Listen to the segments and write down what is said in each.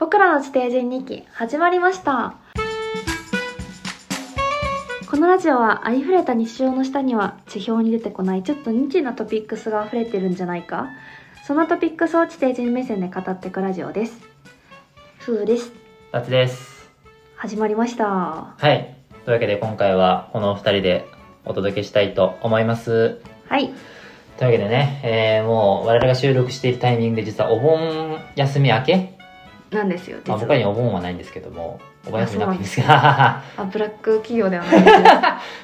僕らの地底人日記始まりましたこのラジオはありふれた日常の下には地表に出てこないちょっとニッチなトピックスが溢れてるんじゃないかそのトピックスを地底人目線で語っていくラジオですふうですあつです。始まりましたはい。というわけで今回はこのお二人でお届けしたいと思います。はいというわけでね、えー、もう我々が収録しているタイミングで実はお盆休み明け、なんですよ。実まあ、は僕らにお盆はないんですけども、お盆休みなくていいんですが、あブラック企業ではない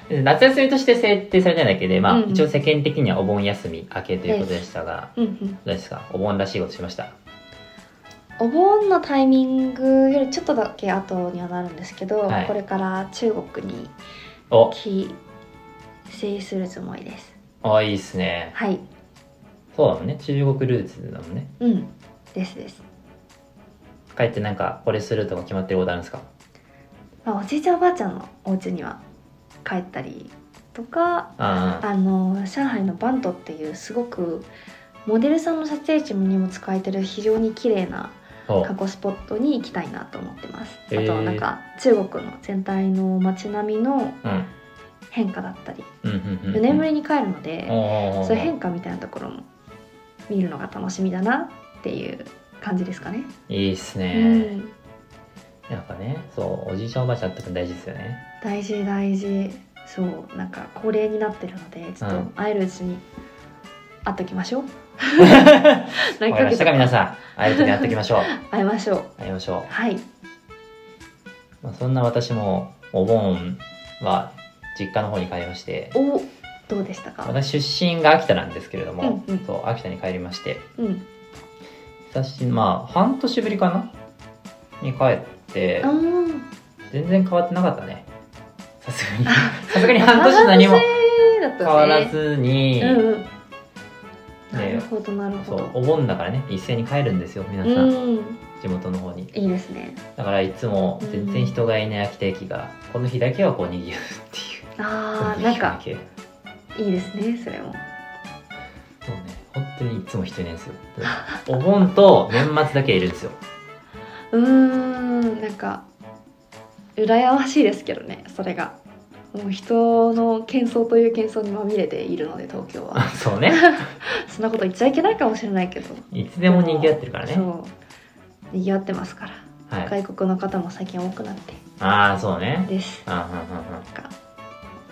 です 夏休みとして設定されてないだけで、まあ、うんうん。一応世間的にはお盆休み明けということでしたが、うんうん。どうですか？お盆らしいことしました？お盆のタイミングよりちょっとだけ後にはなるんですけど、はい。これから中国にお、帰省するつもりです。あ、いいっすね。はい。そうだもんね。中国ルーツだもんね。うん。ですです、帰ってなんかこれするとか決まってることあるんですか？まあ、おじいちゃんおばあちゃんのお家には帰ったりとかああの上海のバントっていうすごくモデルさんの撮影地にも使えてる非常に綺麗なあ、お観光スポットに行きたいなと思ってます、あとはなんか中国の全体の街並みのうん。変化だったりうんうんうんうん。4年ぶりに帰るので、そういう変化みたいなところも見るのが楽しみだなっていう感じですかね。いいっすうね、ん、なんかねそうおじいちゃんおばあちゃんって大事ですよね大事大事そうなんか高齢になってるのでちょっとうん会えるうちに会っときましょう。わかりましたか皆んさん会える時に会っておきましょう 会いましょう。会いましょはい。う、まあ、そんな私もお盆は実家の方に帰りましておどうでしたか？私出身が秋田なんですけれども、うんうんそう秋田に帰りましてうん。久しまあ半年ぶりかな？に帰って全然変わってなかったね。さすがに。さすがに半年何も変わらずに、うんうん。なるほどなるほど。そうお盆だからね。一斉に帰るんですよ皆さん、うん。地元の方に。いいですね。だからいつも全然人がいない秋田駅が、この日だけはこう賑わうっていう。ああなんかそうねいいですねそれも。本当にいつも人いないんですよ。お盆と年末だけいるんですよ。うーんなんか羨ましいですけどねそれが。もう人の喧騒という喧騒にまみれているので東京は。そうね。そんなこと言っちゃいけないかもしれないけど。いつでも賑わってるからね。そう。賑わってますから、はい。外国の方も最近多くなって。ああそうね。です。あーはんはんは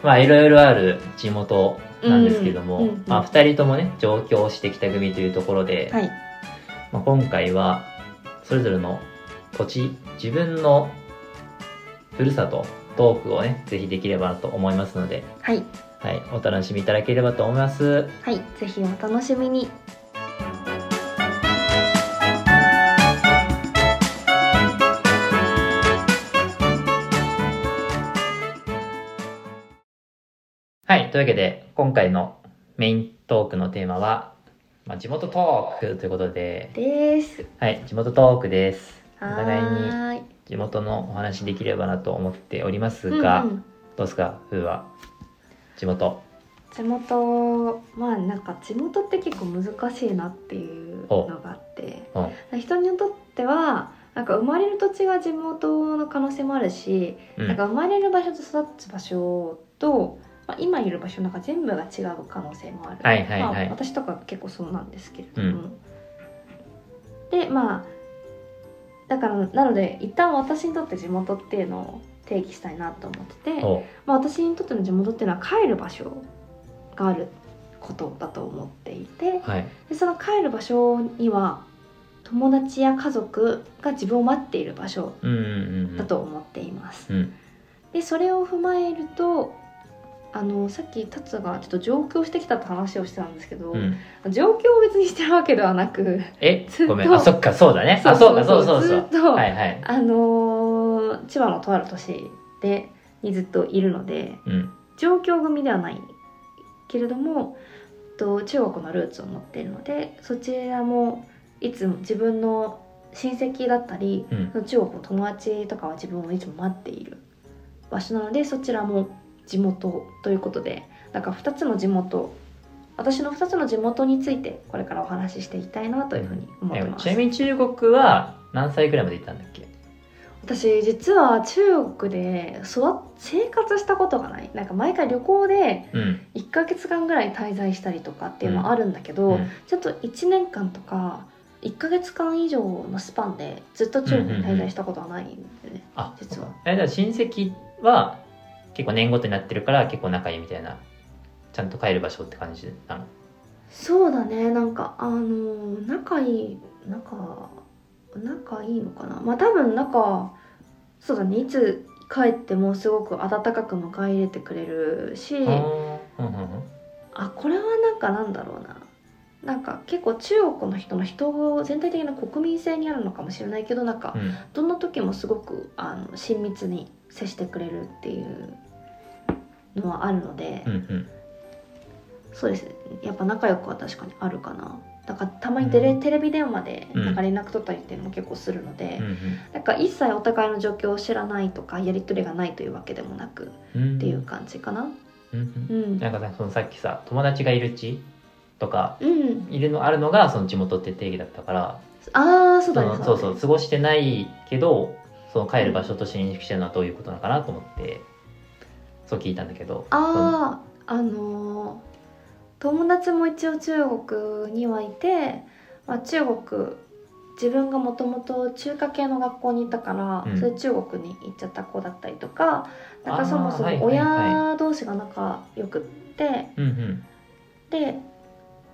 まあいろいろある地元なんですけども、うんうんうん。まあ、2人ともね上京してきた組というところで、はい。まあ、今回はそれぞれの土地自分のふるさとトークをねぜひできればなと思いますので、はい。はい、お楽しみいただければと思います。はいぜひお楽しみにというわけで今回のメイントークのテーマは、まあ、地元トークということで。です。はい地元トークです。おは互いに地元のお話できればなと思っておりますが、うんうん。どうですかふうは地元。地元まあなんか地元って結構難しいなっていうのがあって。うん人にとってはなんか生まれる土地が地元の可能性もあるし、うん。なんか生まれる場所と育つ場所と、まあ、今いる場所なんか全部が違う可能性もある、はいはいはい。まあ、私とか結構そうなんですけれども、でまあだからなので一旦私にとって地元っていうのを定義したいなと思ってて、お。まあ、私にとっての地元っていうのは帰る場所があることだと思っていてはい。でその帰る場所には友達や家族が自分を待っている場所うんうんうん。だと思っています。うん。でそれを踏まえるとあのさっき達がちょっと上京してきたって話をしてたんですけど、うん。上京を別にしてるわけではなくえ？ずっとごめん。あそっかそうだね。あそうかそうそうそう。ずっと、はいはい。あのー千葉のとある都市でにずっといるのでうん。上京組ではないけれどもと中国のルーツを持っているのでそちらもいつも自分の親戚だったりうん。中国の友達とかは自分をいつも待っている場所なのでそちらも地元ということでなんか2つの地元私の2つの地元についてこれからお話ししていきたいなというふうに思ってます。えちなみに中国は何歳くらいまで行ったんだっけ？私実は中国で育っ生活したことがない。なんか毎回旅行でうん。1ヶ月間ぐらい滞在したりとかっていうのはあるんだけど、うん。ちょっと1年間とか1ヶ月間以上のスパンでずっと中国に滞在したことはないんでね、あ実は。えだから親戚は結構年ごとになってるから結構仲いいみたいなちゃんと帰る場所って感じなの？そうだね。なんかあの仲いい仲仲いいのかな？まあ多分仲そうだね。いつ帰ってもすごく温かく迎え入れてくれるしうんうんうん。あこれはなんかなんだろうな。なんか結構中国の人の人全体的な国民性にあるのかもしれないけどなんかうん。どんな時もすごくあの親密に接してくれるっていうのはあるので、うんうん。そうですね。やっぱ仲良くは確かにあるかな。だからたまにテレ,、うん。テレビ電話でうん。なんか連絡取ったりっていうのも結構するので、うんなんか一切お互いの状況を知らないとかやり取りがないというわけでもなくうん。っていう感じかな。うんうん。うん。なんかさそのさっきさ友達がいる地とかうん。いるのあるのがその地元って定義だったからああそうだね。そうそう過ごしてないけどその帰る場所として認識してるのはどういうことなのかなと思ってそう聞いたんだけど。あああのー友達も一応中国にはいて、まあ、中国自分がもともと中華系の学校にいたから、うん。それ中国に行っちゃった子だったりとかなんかそもそはいも親同士が仲良くって、で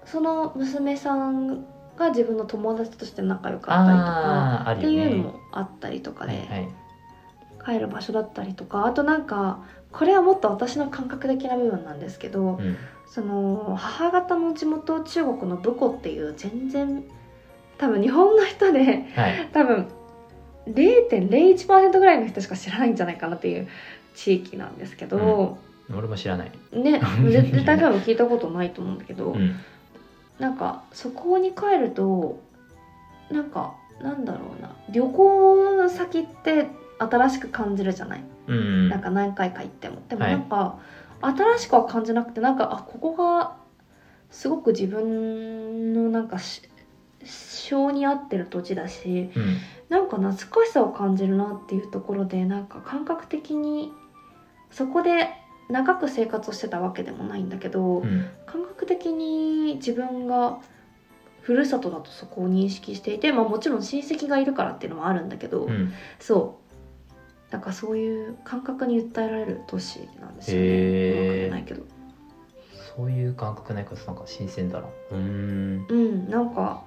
その娘さんが自分の友達として仲良かったりとかっていうのもあったりとかで、はいはい。帰る場所だったりとかあとなんかこれはもっと私の感覚的な部分なんですけど、うん。その母方の地元中国の武庫っていう全然多分日本の人ではい。多分0.01%ぐらいの人しか知らないんじゃないかなっていう地域なんですけど、俺も知らない。ね絶対多分聞いたことないと思うんだけど、うん。なんかそこに帰るとなんかなんだろうな旅行先って新しく感じるじゃない？うんうん。なんか何回か行っても。でもはい。なんか、新しくは感じなくてなんかあここがすごく自分のなんかし性に合ってる土地だしうん。なんか懐かしさを感じるなっていうところでなんか感覚的にそこで長く生活をしてたわけでもないんだけど、うん。感覚的に自分がふるさとだとそこを認識していて、まあ、もちろん親戚がいるからっていうのもあるんだけど、うん。そうなんかそういう感覚に訴えられる都市なんですよね。へー。うないけど。そういう感覚ないからなんか新鮮だな。うーん。うん。なんか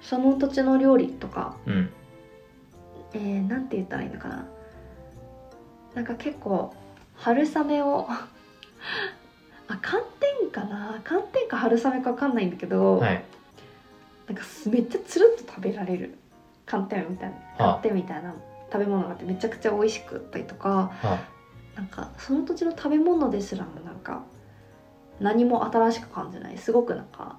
その土地の料理とか、うん。えー、なんて言ったらいいのかな。なんか結構春雨を あ寒天かな。寒天か春雨か分かんないんだけど、はい。なんかすめっちゃつるっと食べられる寒天みたいなあ。寒天みたいな食べ物があってめちゃくちゃ美味しくったりとかあなんかその土地の食べ物ですらもなんか何も新しく感じない。すごくなんか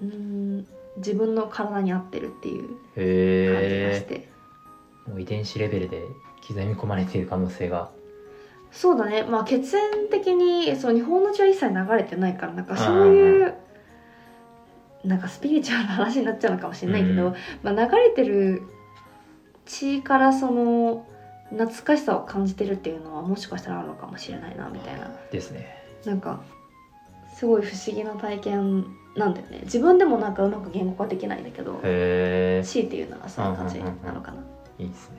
うーん自分の体に合ってるっていう感じがしへて、えもう遺伝子レベルで刻み込まれている可能性が。そうだね。まあ血縁的にそう日本の血は一切流れてないからなんかそういうなんかスピリチュアルな話になっちゃうのかもしれないけど、うん。まあ、流れてる血からその懐かしさを感じてるっていうのはもしかしたらあるのかもしれないなみたいな。ですね。なんかすごい不思議な体験なんだよね。自分でもなんかうまく言語化できないんだけどへえ強いて言うならそういう感じなのかな、いいですね。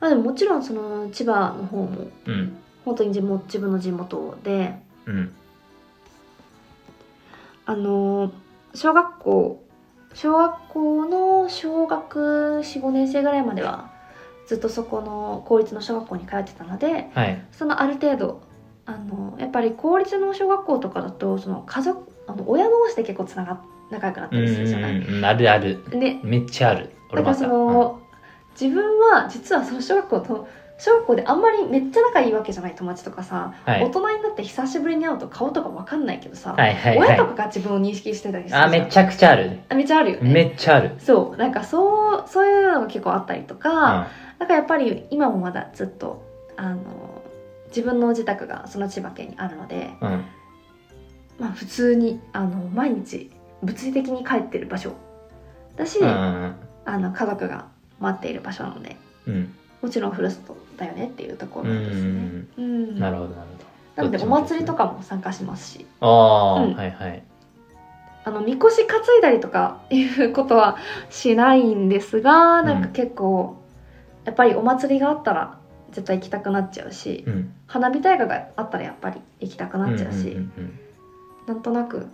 まあでももちろんその千葉の方もうん。本当に地元自分の地元でうん。あの小学校小学校の小学45年生ぐらいまではずっとそこの公立の小学校に通ってたのではい。そのある程度あのやっぱり公立の小学校とかだとその家族あの親同士で結構つながっ仲良くなったうんりするじゃない？うんうんあるある。でめっちゃある。だからその、自分は実はその小学校と小学校であんまりめっちゃ仲いいわけじゃない友達とかさ、はい。大人になって久しぶりに会うと顔とかわかんないけどさ、はいはいは親とかが自分を認識してたりするあめちゃくちゃある。ねあめっちゃあるよね。めっちゃある。そう。なんかそうそういうのが結構あったりとか、うん。なんかやっぱり今もまだずっとあの自分の自宅がその千葉県にあるので、うん。まあ、普通にあの毎日物理的に帰ってる場所だし、うんうんあの家族が待っている場所なので。うんもちろんふるさとだよねっていうところですね。うん。なるほどなるなのでお祭りとかも参加しますし。ほどああ、うん。はいはい。あのみこし担いだりとかいうことはしないんですがなんか結構、やっぱりお祭りがあったら絶対行きたくなっちゃうし、うん。花火大会があったらやっぱり行きたくなっちゃうし、うん。なんとなく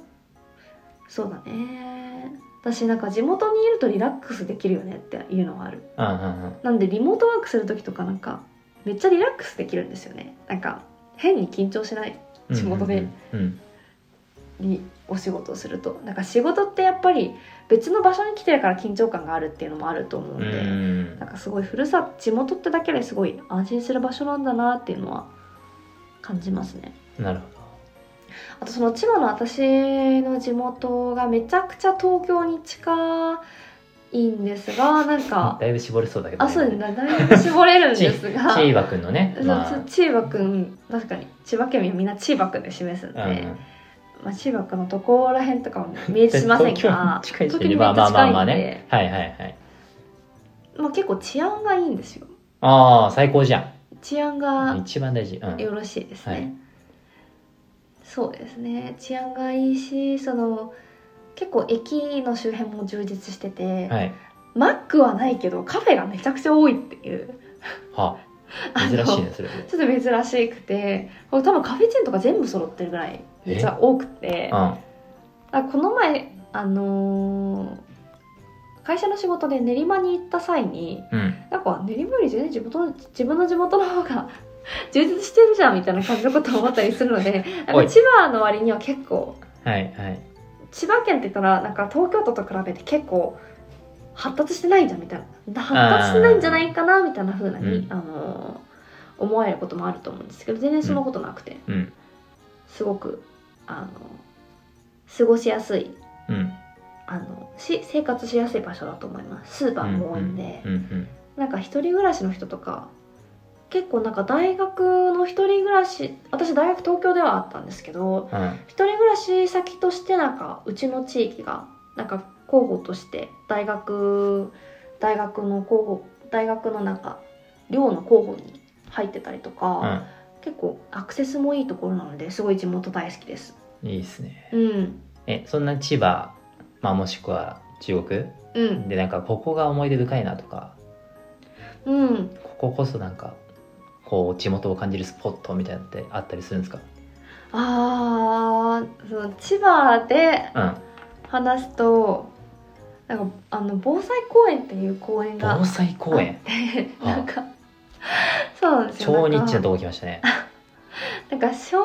そうだね私なんか地元にいるとリラックスできるよねっていうのはある。うんうんうんなんでリモートワークする時とかなんかめっちゃリラックスできるんですよね。なんか変に緊張しない。うん仕事で。うんうんにお仕事をすると。なんか仕事ってやっぱり別の場所に来てるから緊張感があるっていうのもあると思うんうんで、うん。なんかすごいふるさと地元ってだけですごい安心する場所なんだなっていうのは感じますね。なるほあとその千葉の私の地元がめちゃくちゃ東京に近いんですがなんどか だいぶ絞れそうだけど、あそうですね。だいぶ絞れるんですチがーバくんのね、まあ。ち千葉くん確かに千葉県民はみんな千葉くんで示すんで、うんまあ、千葉くんのところらへんとかも明示しません東京近いまあまあまあまあね。はいはいはい。まあ、結構治安がいいんですよ。ああ最高じゃ治安んが一番大事。うん。よろしいですね、はいそうですね。治安がいいしその結構駅の周辺も充実してて、はい。マックはないけどカフェがめちゃくちゃ多いっていう。は あの珍しいねそれ。ちょっと珍しくて多分カフェチェーンとか全部揃ってるぐらいめっちゃ多くて。うん。あこの前あのー会社の仕事で練馬に行った際にうん。なんか練馬より全然地元の自分の地元の方が 充実してるじゃんみたいな感じのことを思ったりするので千葉の割には結構はいはい。千葉県って言ったらなんか東京都と比べて結構発達してないんじゃんみたいな。発達してないんじゃないかなみたいな風なに、うんあのー思われることもあると思うんですけど全然そんなことなくて、うん。すごくあの過ごしやすいうん。あのし生活しやすい場所だと思います。スーパーも多いんで、うんうん。なんか一人暮らしの人とか結構なんか大学の一人暮らし私大学東京ではあったんですけどうん一人暮らし先としてなんかうちの地域がなんか候補として大学大学の候補大学のなんか寮の候補に入ってたりとか、結構アクセスもいいところなのですごい地元大好きです。うんいいですね。うん。えそんな千葉まあもしくは中国うん。でなんかここが思い出深いなとか。うん。こここそなんかこう地元を感じるスポットみたいなのってあったりするんですか？あーその千葉でうん。話すとなんかあの防災公園っていう公園が。防災公園？なんかそうなんですよ。超ニッチなとこ来ましたね。なんか小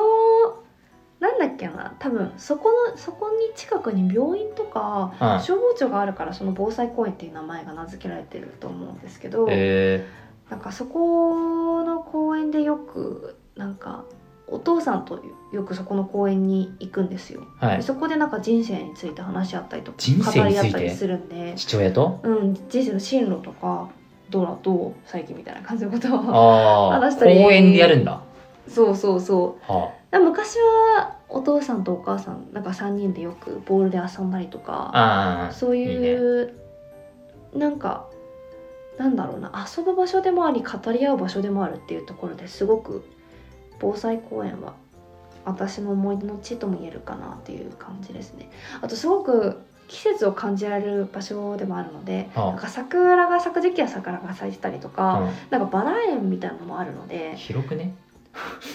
なんだっけな多分そこのそこに近くに病院とかうん。消防庁があるからその防災公園っていう名前が名付けられてると思うんですけど、えなんかそこの公園でよくなんかお父さんとよくそこの公園に行くんですよ、ー、はい。でそこでなんか人生について話し合ったりとか人生語について？り合ったりするんで、父親と？うん、人生の進路とかどうだどう最近みたいな感じのことをああ 話したり。公園でやるんだ？そうそうそう。はで昔はお父さんとお母さんなんか3人でよくボールで遊んだりとあかああそういうなんかなんだろうな遊ぶ場所でもあり語り合う場所でもあるっていうところですごく防災公園は私の思い出の地とも言えるかなっていう感じですね。あとすごく季節を感じられる場所でもあるのではあ。なんか桜が咲く時期は桜が咲いてたりとか、うん。なんかバラ園みたいなのもあるので広くね？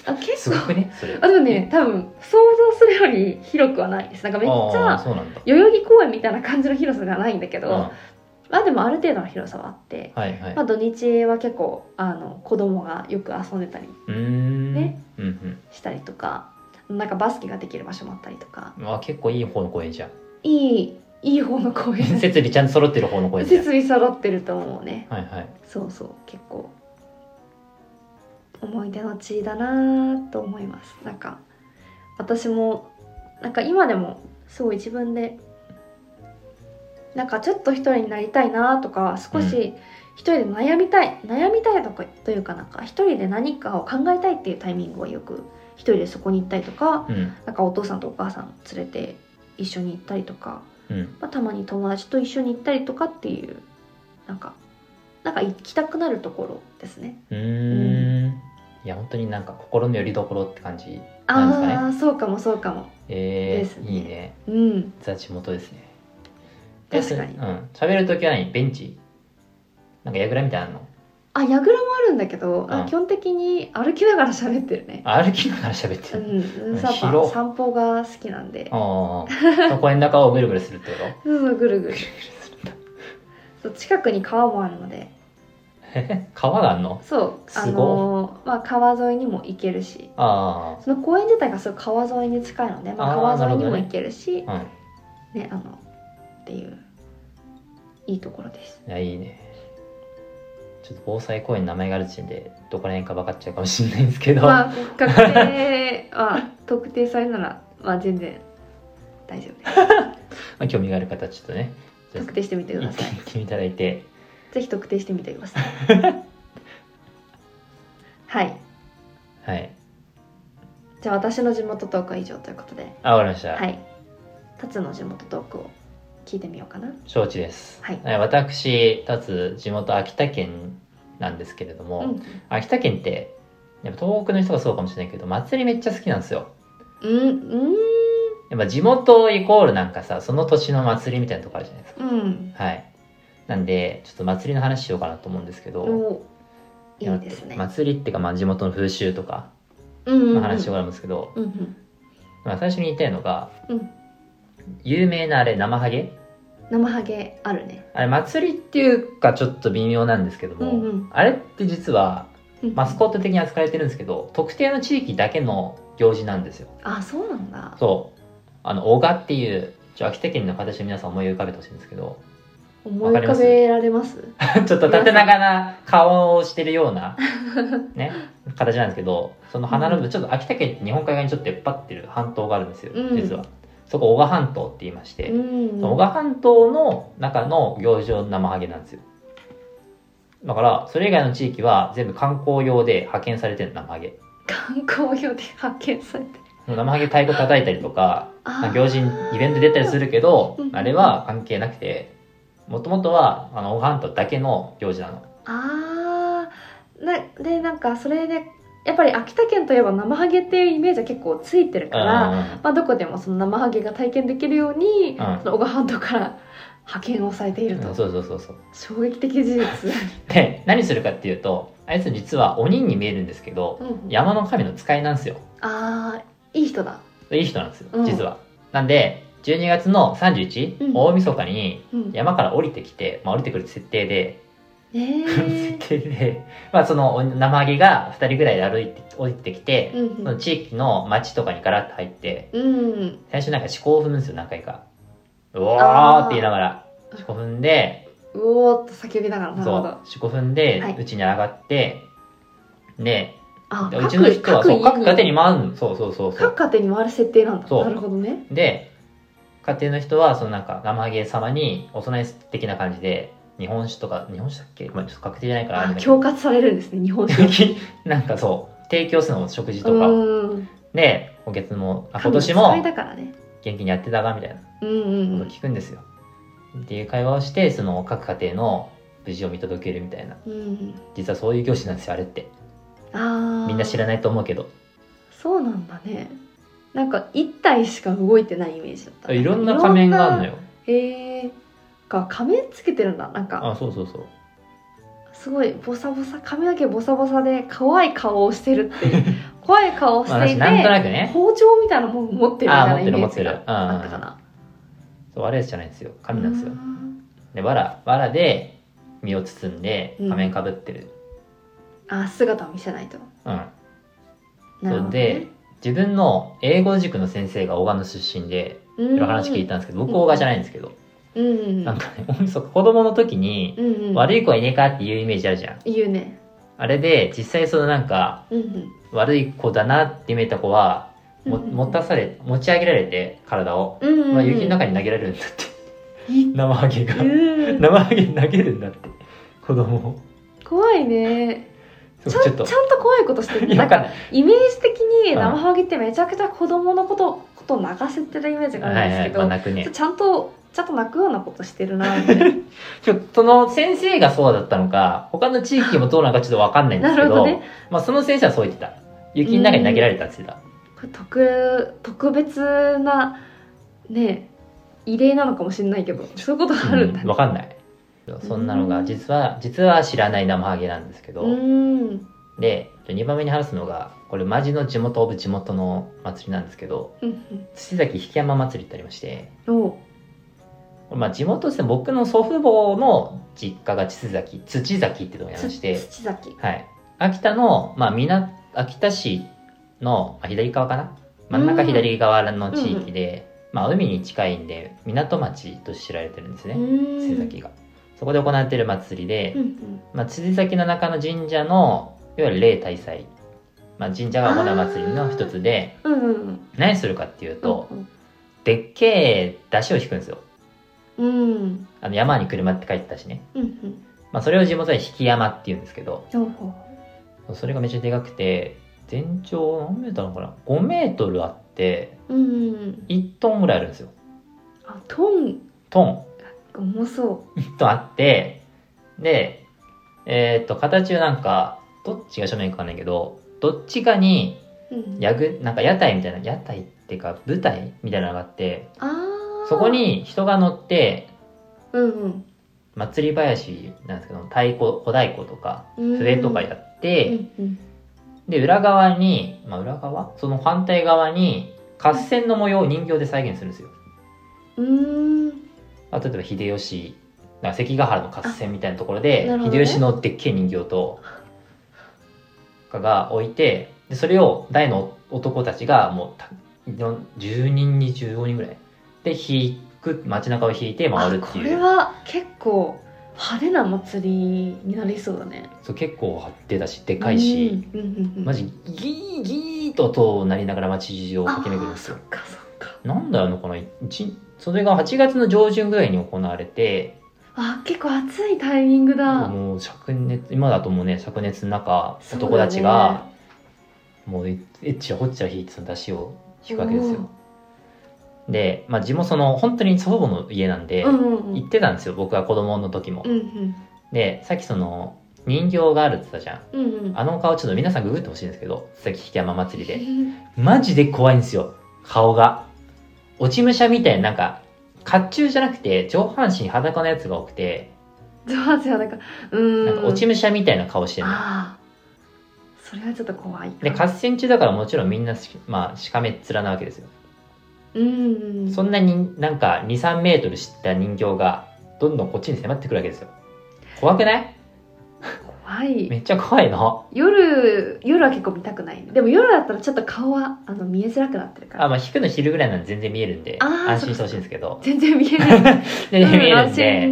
あ結構。すごくね？あでもね。多分想像するより広くはないです。なんかめっちゃ代々木公園みたいな感じの広さがないんだけど、まあでもある程度の広さはあって、いはい。まあ、土日は結構あの子供がよく遊んでたりうーん。ねうん。したりとかなんかバスケができる場所もあったりとか。うんあ結構いい方の公園じゃん。いいいい方の公園。設備ちゃんと揃ってる方の公園設備揃ってると思うね。はいはい。そうそう。結構思い出の地だなと思います。なんか私もなんか今でもすごい自分でなんかちょっと一人になりたいなとか少し一人で悩みたい、悩みたいとかというかなんか一人で何かを考えたいっていうタイミングはよく一人でそこに行ったりとかうん。なんかお父さんとお母さん連れて一緒に行ったりとか、うん。まあ、たまに友達と一緒に行ったりとかっていうなんかなんか行きたくなるところですね。うーん。いや本当になんか心の拠り所って感じなんですかね。ああそうかもそうかも。えー、ですね。いいね。うん。ザ地元ですね確かに。うん。喋るときは何？ベンチ？なんか櫓みたいなの？あ櫓もあるんだけど、あうん。基本的に歩きながら喋ってるね。あ歩きながら喋ってうる、ん、やっぱ広散歩が好きなんで。ああ公園の中をぐるぐるするってこそうそうぐるぐる。そう近くに川もあるので。と川があんの？そう。あのーまあ、川沿いにも行けるし。あその公園自体がすごい川沿いに近いので、まあ、あー川沿いにも行けるし。あうん。ねあのっていういいところです。いやいいね。ちょっと防災公園の名前がある時点でどこら辺か分かっちゃうかもしれないんですけど、まあ確定は特定されるならまあ全然大丈夫です。まあ興味がある方はちょっとね特定してみてください。行ってみていただいて。ぜひ特定してみてください。はい。はい。じゃあ私の地元トークは以上ということで。あわかりました、はい。タツの地元トークを聞いてみようかな。承知です、はい。私立つ地元秋田県なんですけれども、うん。秋田県ってやっぱ東北の人がそうかもしれないけど祭りめっちゃ好きなんですよ。うん。うん。やっぱ地元イコールなんかさその土地の祭りみたいなとこあるじゃないですか。うん。はい。なんでちょっと祭りの話しようかなと思うんですけどおいいですね。祭りっていうかまあ地元の風習とかの話しようかなと思うんですけど、うんうん。まあ、最初に言いたいのが、うん。有名なあれ生ハゲ生ハゲあるね。あれ祭りっていうかちょっと微妙なんですけども、うんうん。あれって実はうんマスコット的に扱われてるんですけど特定の地域だけの行事なんですよ。あそうなんだ。そう。あの小賀っていう秋田県の形を皆さん思い浮かべてほしいんですけど。思い浮かべられます？ちょっと縦長な顔をしてるような ね形なんですけどその花の部分ちょっと秋田県って日本海側にちょっと出っ張ってる半島があるんですようん。実は、そこ小賀半島って言いまして、うん。その小賀半島の中の行事用の生ハゲなんですよ。だからそれ以外の地域は全部観光用で派遣されてる生ハゲ観光用で発見されて生ハゲ太鼓叩いたりとか行事イベント出たりするけどうん。あれは関係なくてもともとはあの小賀半島だけの行事なの。あー。なでなんかそれでやっぱり秋田県といえば生ハゲっていうイメージは結構ついてるから、まあ、どこでもその生ハゲが体験できるように、うん。その小川半島から派遣をされていると、うんそうそうそうそう。衝撃的事実、で何するかっていうとあいつ実は鬼に見えるんですけどうん山の神の使いなんですよ。あーいい人だ、いい人なんですようん。実は、なんで12月の31、うん。大晦日にうん、山から降りてきて、まあ、降りてくる設定で、えー。設定で、まあ、その生ハゲが2人ぐらいで歩いて降りてきて、うんその地域の町とかにガラッと入ってうん最初なんか思考を踏むんですよ何回か。うおあーーって言いながら。思考踏んでうおーっと叫びながらそうほど。思考踏んではい。うちに上がって、であうちの人はそう各家庭にに回るの。そうそうそう各家庭に回る設定なんだ。なるほどね。で家庭の人はそのなんか生ハゲ様にお供え的な感じで日本酒とか日本酒だっけ、まあ、ちょっと確定じゃないからあ恐喝されるんですね日本酒。なんかそう。提供するの食事とか。うん。で今月もあ今年も元気にやってたかみたいな。うんうんことを聞くんですよ、っていう会話をしてその各家庭の無事を見届けるみたいな。うんうん。実はそういう行事なんですよあれって。ああみんな知らないと思うけど。そうなんだね。なんか一体しか動いてないイメージだった。いろんな仮面があるのよ。へえか仮面つけてるんだ。なんかあそうそうそう。すごいボサボサ髪の毛ボサボサで怖い顔をしてるっていう。怖い顔をまあしていて、なんとなくね。包丁みたいなもの持ってるみたいなあ持ってるイメージがあったかな。そうあれじゃないんですよ。神なんですよ。うんでわらわらで身を包んでうん。仮面かぶってる。あ姿を見せないと。うん、なるね、で自分の英語塾の先生が小川の出身でいいろいろ話聞いたんですけど僕小川じゃないんですけど、うんうんなんかね大晦日子供の時にうんうん。悪い子はいねえかっていうイメージあるじゃん。言うね。あれで実際そのなんかうんうん。悪い子だなって見えた子はもうんうん持たされ持ち上げられて体を、うんうんうん。まあ、雪の中に投げられるんだって。い生ハゲが。う。ん生ハゲに投げるんだって。子供を。怖いね。ちゃんちゃんとと怖いことしてる。なんかイメージ的にうん。生ハゲってめちゃくちゃ子供のことことを泣かせてるイメージがあるんですけど、はいはい。ね。ちゃんとちゃんと泣くようなことしてるなみたいな。ちょその先生がそうだったのか、他の地域もどうなのかちょっとわかんないんですけど、どね。まあその先生はそう言ってた。雪の中に投げられたって言ってた。これ特特別なね異例なのかもしれないけどそういうことがあるんだね。うんわかんない。そんなのが実は、実は知らない生ハゲなんですけど、うん。で、2番目に話すのが、これマジの地元オブ地元の祭りなんですけど、うん土崎引山祭りってありまして、う。んおまあ地元ですね、僕の祖父母の実家が土崎、土崎ってとこにありまして、土崎。はい。秋田の、まあ、みな、秋田市の、まあ、左側かな？真ん中うん左側の地域で、まあ、海に近いんで、港町と知られてるんですね、うん。土崎が。そこで行われている祭りで、うんうん。まあ、土崎の中の神社の、いわゆる霊大祭。まあ、神社が行う祭りの一つで、うんうんうん。何するかっていうと、うん。でっけえ出汁を引くんですよ。うんあの山に車って帰ったしね。うんうんまあ、それを地元で引き山って言うんですけど、それがめっちゃでかくて、全長何メートルなのかな ?5 メートルあって、うんうん1トンぐらいあるんですよ。あトントン。重そ1トンあって、で、えーっと、形はなんか、どっちが正面かわかんないけど、どっちかに、う、うん、やぐ、なんか屋台みたいな、屋台っていうか舞台みたいなのがあって、あーそこに人が乗って、うん祭り林なんですけど、太鼓、小太鼓とか、うん。笛とかやって、うんうん。で、裏側に、まあ裏側？その反対側に、合戦の模様を人形で再現するんですよ。うーん。まあ、例えば秀吉、なんか関ヶ原の合戦みたいなところで、ね。秀吉のでっけえ人形と、かが置いて、で、それを大の男たちがもうた、10人に15人ぐらいで引く、街中を引いて回るっていう。れは結構派手な祭りになりそうだねそう結構派手だし、でかいし、うんうんうんうんマジギーギーと音を鳴りながら街中を駆け巡るんですよあーそっ。かそっかなんだろうのかな一それが8月の上旬ぐらいに行われて、あ結構暑いタイミングだもう灼熱、今だともうね、灼熱の中、男たちが、もうええっちらほっちら引いてその出汁を引くわけですよ。で、まあ地元その、本当に祖父母の家なんで、行ってたんですよ、僕が子供の時も。うんうんで、さっきその、人形があるって言ったじゃん。うんうんあの顔ちょっと皆さんググってほしいんですけど、さっき引山祭りで。うんマジで怖いんですよ、顔が。落ち武者みたいな、なんか、甲冑じゃなくて、上半身裸のやつが多くて、上手よなんかうーんなんか落ち武者みたいな顔してるの。ああそれはちょっと怖いで、合戦中だからもちろんみんなし、まあ、しかめっ面なわけですよ。うんうん。そんなになんか2、3メートル知った人形が、どんどんこっちに迫ってくるわけですよ。怖くない？怖い。めっちゃ怖いの？夜夜は結構見たくないでも夜だったらちょっと顔はあの見えづらくなってるから。あ、まあ、引くの昼ぐらいなんで全然見えるんで、安心してほしいんですけど。全然見えない全然見えるん安で、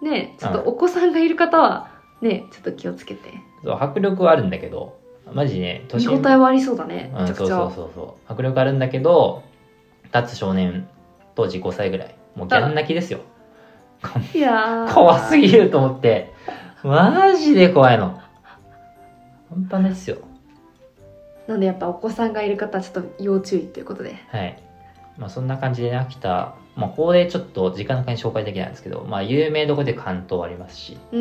心。ねちょっとお子さんがいる方はねちょっと気をつけて。そう迫力はあるんだけど、マジね、見応えはありそうだねうん、めちゃくちゃそうそうそうそう。迫力あるんだけど、立つ少年、当時5歳ぐらい。もうギャン泣きですよ。いやー 怖すぎると思って。マジで怖いの。半端ないっすよ。なんでやっぱお子さんがいる方はちょっと要注意ということではい。まあそんな感じでね、秋田、まあここでちょっと時間の間に紹介できないんですけど、まあ有名どこで関東ありますし、う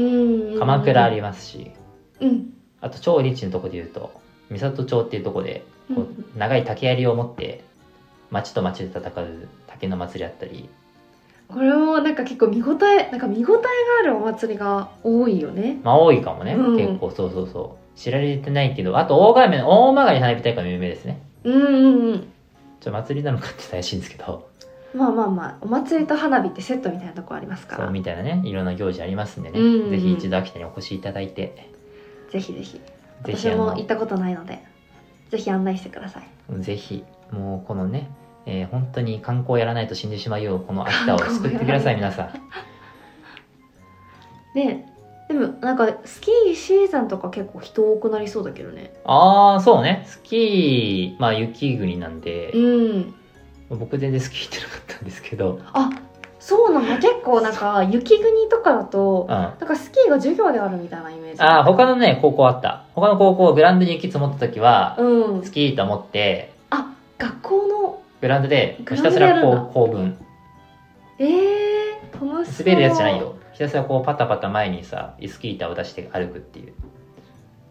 ん鎌倉ありますし、うんあと超リッチのとこで言うと、三郷町っていうとこで、こう長い竹槍を持って、町と町で戦う竹の祭りあったり、これもなんか結構見応えなんか見応えがあるお祭りが多いよね。まあ多いかもね、うん。結構そうそうそう。知られてないけど、あと大鏡の、大曲花火大会も有名ですね。うんうんうん。ちょ、祭りなのかって怪しいんですけど、まあまあまあお祭りと花火ってセットみたいなとこありますかそうらみたいなね、いろんな行事ありますんでね、うんうんうん。ぜひ一度秋田にお越しいただいて、ぜひぜひ。ぜ私ひあのも行ったことないのでぜひ案内してください。ぜひ、もうこのね、えー本当に観光やらないと死んでしまうよう、この秋田を救ってください、皆さん。で でもなんかスキーシーズンとか結構人多くなりそうだけどね。ああ、そうね、スキー、まあ雪国なんで、うん。僕全然スキー行ってなかったんですけど、あそうなの結構なんか 雪国とかだとうん。あなんかスキーが授業であるみたいなイメージ。あー、他のね、高校あった。他の高校、グラウンドに雪積もった時は、うん。スキーと思って、あ学校のグラウンドでグひたすらこう構文。えー、楽しそう。滑るやつじゃないよ。ひたすらこうパタパタ前にさ椅子キーターを出して歩くっていう。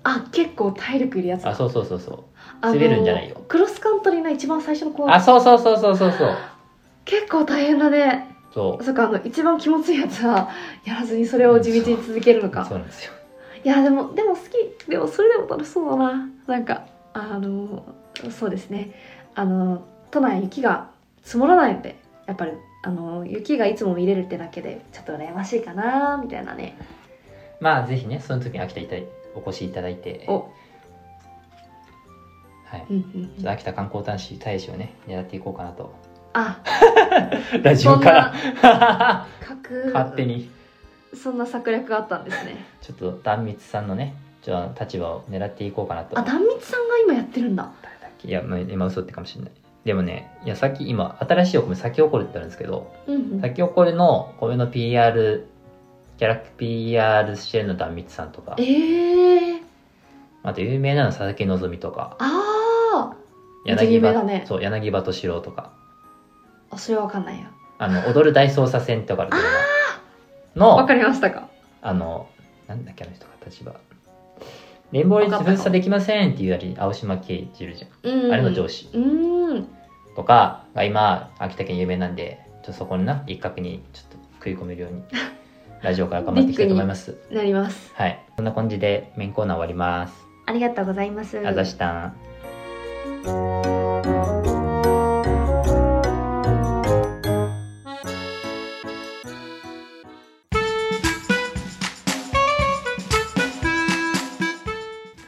あ結構体力いるやつだ。あそうそうそうそう。滑るんじゃないよ。クロスカントリーの一番最初のこうあそうそうそうそうそうそう。結構大変だねそう。そっかあの一番気持ちいいやつはやらずにそれを地道に続けるのか。そう。なんですよ。いやでもでも好き。でもそれでも楽しそうだな。なんかあのそうですね。あの都内雪が積もらないのでやっぱりあの雪がいつも見れるってだけでちょっと羨ましいかなみたいなね。まあぜひねその時に秋田いたいお越しいただいて。お。はい。うんうん秋田観光大使大使をね狙っていこうかなとあ。ラジオから。各勝手に。そんな策略があったんですね。ちょっと壇蜜さんのねじゃあ立場を狙っていこうかなと。あ壇蜜さんが今やってるんだ。誰だっけ？いやまあ今嘘ってかもしれない。でもねいやさっき今新しいお米咲き誇るってあるんですけどうんうん。咲き誇るの米の PR キャラク PR してるの壇蜜さんとか。ええー、あと有名なの佐々木希とかあーめっちゃ有柳葉、そう柳葉敏郎とかあそれはわかんないよあの踊る大捜査線とかあるのわかりましたか。あのなんだっけあの人が立場。レインボーリッジ封鎖できませんっていうあれ青島圭一いるじゃん、うん。あれの上司。うーん。とかが今秋田県有名なんでちょっとそこにな一角にちょっと食い込めるように ラジオから頑張っていきたいと思います。なります。はい。こんな感じでメインコーナー終わります。ありがとうございます。あざした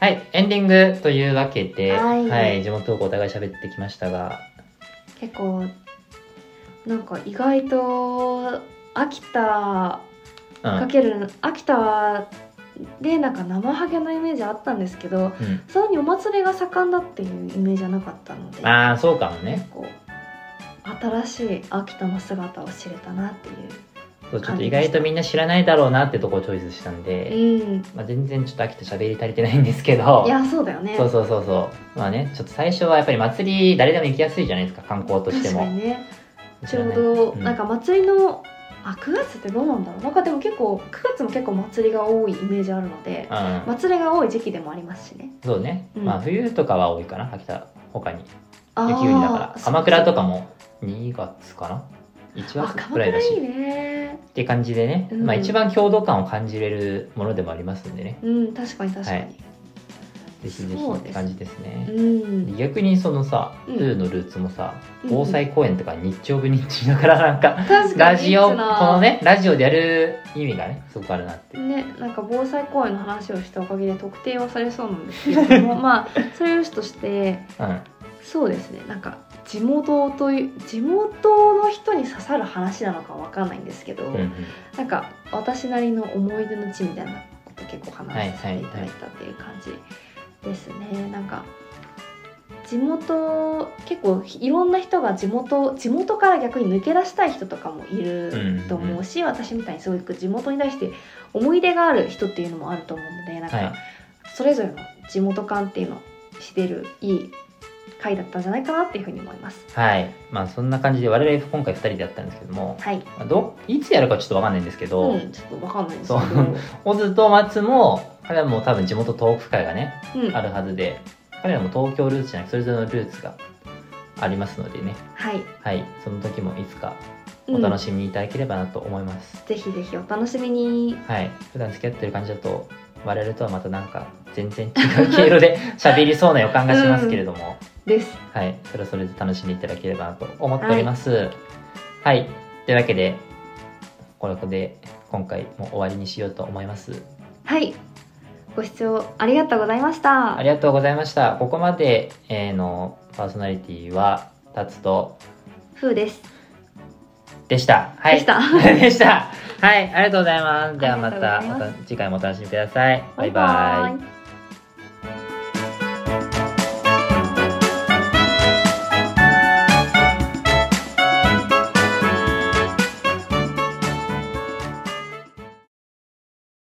はい、エンディングというわけで、ははいい、地元トークお互い喋ってきましたが、結構なんか意外と秋田うん、かける秋田でなんか生ハゲのイメージあったんですけどうん、さらにお祭りが盛んだっていうイメージはなかったのでああ、そうかもね。新しい秋田の姿を知れたなっていうそうちょっと意外とみんな知らないだろうなってとこをチョイスしたんで、うん。まあ、全然ちょっと秋田喋り足りてないんですけどいやそうだよね。そうそうそうそう。まあねちょっと最初はやっぱり祭り誰でも行きやすいじゃないですか観光としても。にね。ちょうどなんか祭りの、あ9月ってどうなんだろう？なんかでも結構9月も結構祭りが多いイメージあるのでうん、祭りが多い時期でもありますしね。そうね、うん。まあ冬とかは多いかな秋田他に。あー雪国だから。鎌倉とかも2月かな？1あ月鎌ぐらいだし。倉いいね。って感じでね、うん。まあ一番郷土感を感じれるものでもありますんでね。うん確かに確かに、はい。ぜひぜひって感じですね。うん。逆にそのさ、うん。ルーのルーツもさうん。防災公演とか日曜日にしながらなんか、ラジオこのねラジオでやる意味がねすごくあるなって。ねなんか防災公園の話をしたおかげで特定はされそうなんですけども。まあそれよしとしてうんそうですね。なんか地元という地元の人に刺さる話なのかわかんないんですけど、うんうん。なんか私なりの思い出の地みたいなこと結構話はいさせていただいたっていう感じですね、なんか地元結構いろんな人が地元地元から逆に抜け出したい人とかもいると思うし、私みたいにすごく地元に対して思い出がある人っていうのもあると思うのでなんか、はい。それぞれの地元感っていうのをしてるいい回だったんじゃないかなっていうふうに思います。はい。まあそんな感じで我々今回2人でやったんですけどもはい、まあどいつやるかちょっとわかんないんですけど、うん、ちょっとわかんないですけど、オズ と松も彼らも多分地元トーク会がねうん、あるはずで彼らも東京ルーツじゃなくそれぞれのルーツがありますのでね。はい、はい。その時もいつかうん。お楽しみにいただければなと思います、ぜひぜひお楽しみに。はい。普段付き合ってる感じだと我々とはまたなんか全然違う経路で 喋りそうな予感がしますけれども、です。はいそれはそれで楽しんでいただければなと思っておりますはい、というわけでこれで今回も終わりにしようと思いますはい。ご視聴ありがとうございました。ありがとうございましたここまで、えーのパーソナリティはタツとふうです。でした。はい。でした でした。はい、ありがとうございます。ではまたまた次回もお楽しみください。バイバイ。イ